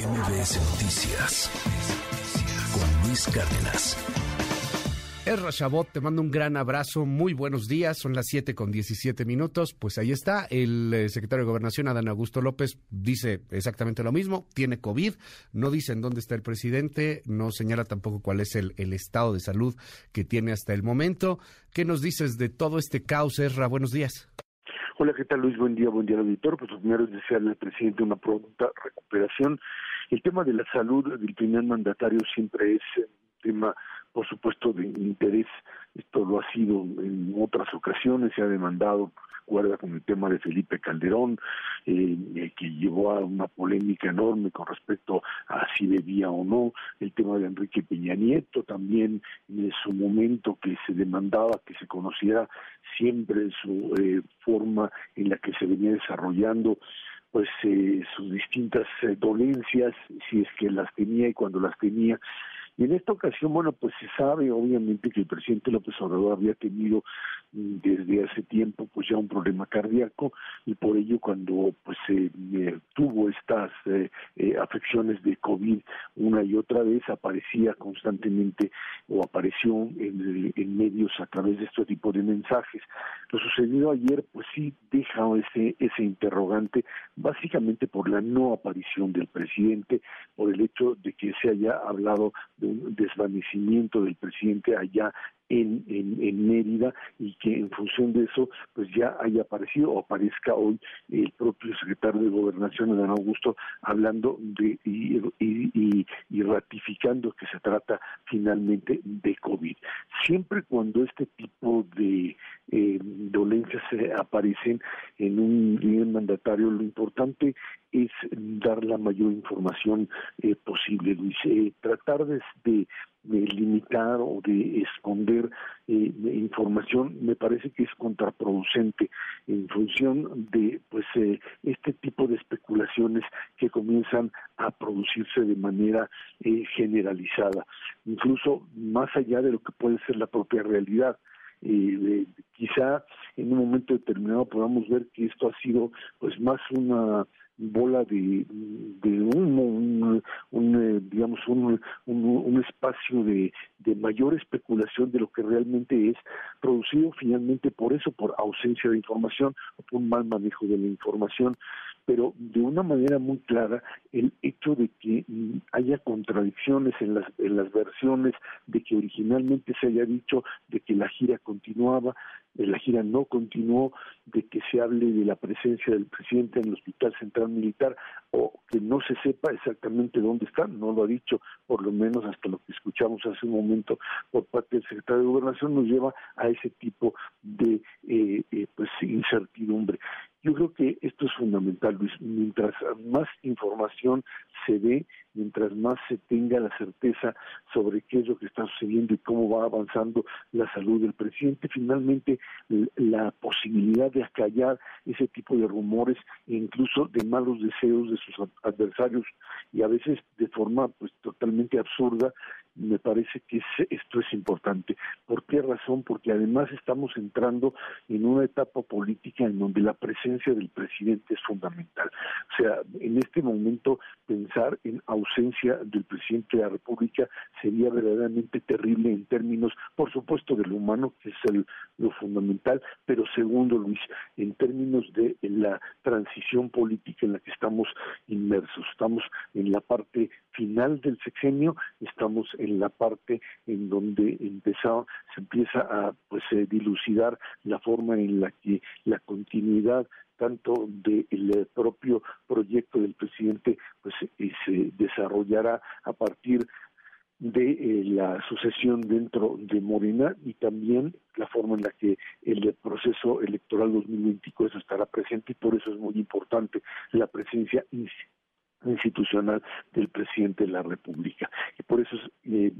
MBS Noticias con Luis Cárdenas. Erra Chabot, te mando un gran abrazo, muy buenos días, son las 7 con 17 minutos, pues ahí está, el eh, secretario de Gobernación, Adán Augusto López, dice exactamente lo mismo, tiene COVID, no dice en dónde está el presidente, no señala tampoco cuál es el, el estado de salud que tiene hasta el momento. ¿Qué nos dices de todo este caos, Erra? Buenos días. Hola, ¿qué tal Luis? Buen día, buen día auditor. Pues lo primero es desearle al presidente una pronta recuperación. El tema de la salud del primer mandatario siempre es un tema, por supuesto, de interés. Esto lo ha sido en otras ocasiones, se ha demandado recuerda con el tema de Felipe Calderón, eh, eh, que llevó a una polémica enorme con respecto a si debía o no, el tema de Enrique Peña Nieto también en su momento que se demandaba que se conociera siempre su eh, forma en la que se venía desarrollando pues eh, sus distintas eh, dolencias, si es que las tenía y cuando las tenía, y en esta ocasión, bueno, pues se sabe obviamente que el presidente López Obrador había tenido mm, desde hace tiempo pues ya un problema cardíaco y por ello cuando pues eh, tuvo estas eh, eh, afecciones de COVID una y otra vez aparecía constantemente o apareció en, en medios a través de este tipo de mensajes. Lo sucedido ayer pues sí deja ese, ese interrogante básicamente por la no aparición del presidente, por el hecho de que se haya hablado de un desvanecimiento del presidente allá en, en, Mérida y que en función de eso pues ya haya aparecido o aparezca hoy el propio secretario de Gobernación, Adán Augusto, hablando de y, y, ratificando que se trata finalmente de COVID. Siempre cuando este tipo de eh, dolencias aparecen en un nivel mandatario, lo importante es dar la mayor información eh, posible, Luis. Eh, tratar de, limitar o de esconder eh, información me parece que es contraproducente en función de pues eh, este tipo de especulaciones que comienzan a producirse de manera eh, generalizada, incluso más allá de lo que puede ser la propia realidad. Eh, quizá en un momento determinado podamos ver que esto ha sido pues más una bola de, de humo, un, un eh, digamos, un, un, un espacio de, de, mayor especulación de lo que realmente es, producido finalmente por eso, por ausencia de información por un mal manejo de la información, pero de una manera muy clara el hecho de que mm, haya contradicciones en las, en las versiones, de que originalmente se haya dicho de que la gira continuaba, la gira no continuó, de que se hable de la presencia del presidente en el Hospital Central Militar o que no se sepa exactamente dónde está, no lo ha dicho, por lo menos hasta lo que escuchamos hace un momento por parte del secretario de Gobernación, nos lleva a ese tipo de eh, eh, pues incertidumbre. Yo creo que esto es fundamental, Luis. Mientras más información se dé, mientras más se tenga la certeza sobre qué es lo que está sucediendo y cómo va avanzando la salud del presidente, finalmente la posibilidad de acallar ese tipo de rumores e incluso de malos deseos de sus adversarios y a veces de forma pues totalmente absurda me parece que esto es importante. ¿Por qué razón? Porque además estamos entrando en una etapa política en donde la presencia del presidente es fundamental. O sea, en este momento pensar en ausencia del presidente de la República sería verdaderamente terrible en términos, por supuesto, de lo humano, que es lo fundamental, pero segundo, Luis, en términos de la transición política en la que estamos inmersos. Estamos en la parte final del sexenio, estamos en la parte en donde empezó, se empieza a pues eh, dilucidar la forma en la que la continuidad tanto del propio proyecto del presidente pues eh, se desarrollará a partir de eh, la sucesión dentro de Morena y también la forma en la que el proceso electoral 2024 estará presente y por eso es muy importante la presencia institucional del presidente de la República. Y por eso es eh,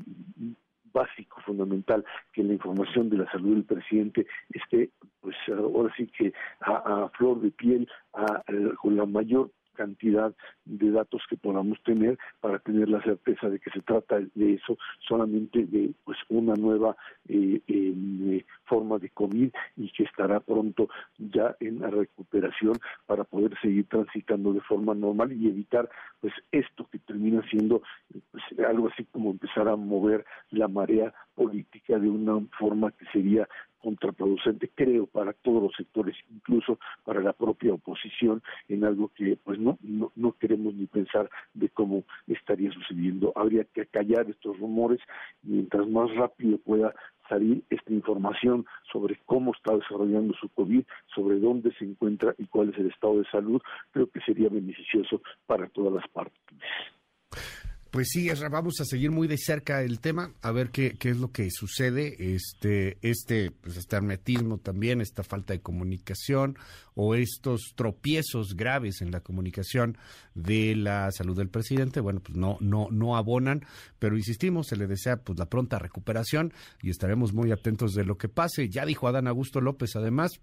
básico, fundamental, que la información de la salud del presidente esté, pues ahora sí que a, flor de piel, a, con la mayor cantidad de datos que podamos tener para tener la certeza de que se trata de eso, solamente de pues una nueva eh, eh, forma de COVID y que estará pronto ya en la recuperación para poder seguir transitando de forma normal y evitar pues esto que termina siendo pues, algo así como empezar a mover la marea política de una forma que sería contraproducente, creo, para todos los sectores, incluso para la propia oposición, en algo que pues no, no, no queremos ni pensar de cómo estaría sucediendo. Habría que callar estos rumores mientras más rápido pueda salir esta información sobre cómo está desarrollando su COVID, sobre dónde se encuentra y cuál es el estado de salud, creo que sería beneficioso para todas las partes. Pues sí, vamos a seguir muy de cerca el tema, a ver qué, qué es lo que sucede, este, este, pues este hermetismo también, esta falta de comunicación o estos tropiezos graves en la comunicación de la salud del presidente, bueno, pues no, no, no abonan, pero insistimos, se le desea pues la pronta recuperación y estaremos muy atentos de lo que pase. Ya dijo Adán Augusto López, además,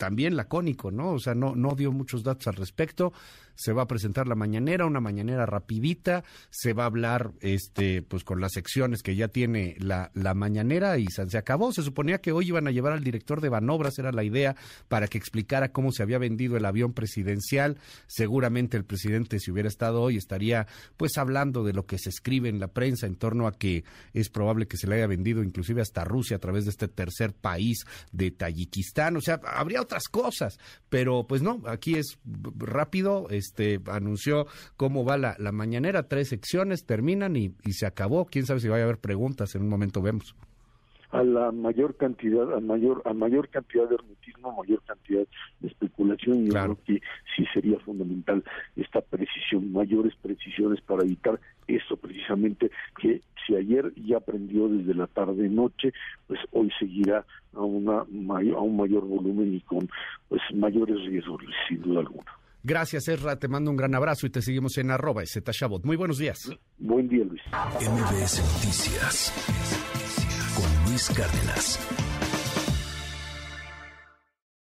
también lacónico, ¿no? O sea, no, no dio muchos datos al respecto se va a presentar la mañanera, una mañanera rapidita, se va a hablar este pues con las secciones que ya tiene la, la mañanera y se, acabó. Se suponía que hoy iban a llevar al director de Banobras, era la idea, para que explicara cómo se había vendido el avión presidencial. Seguramente el presidente, si hubiera estado hoy, estaría pues hablando de lo que se escribe en la prensa en torno a que es probable que se le haya vendido inclusive hasta Rusia a través de este tercer país de Tayikistán. O sea, habría otras cosas, pero pues no, aquí es rápido, este, anunció cómo va la, la mañanera, tres secciones, terminan y, y se acabó. Quién sabe si va a haber preguntas, en un momento vemos. A la mayor cantidad, a mayor, a mayor cantidad de hermetismo, mayor cantidad de especulación, y creo que sí sería fundamental esta precisión, mayores precisiones para evitar eso precisamente que si ayer ya aprendió desde la tarde noche, pues hoy seguirá a una a un mayor volumen y con pues mayores riesgos sin duda alguna. Gracias, Ezra. Te mando un gran abrazo y te seguimos en arroba Shabot. Muy buenos días. Buen día, Luis. MBS Noticias con Luis Cárdenas.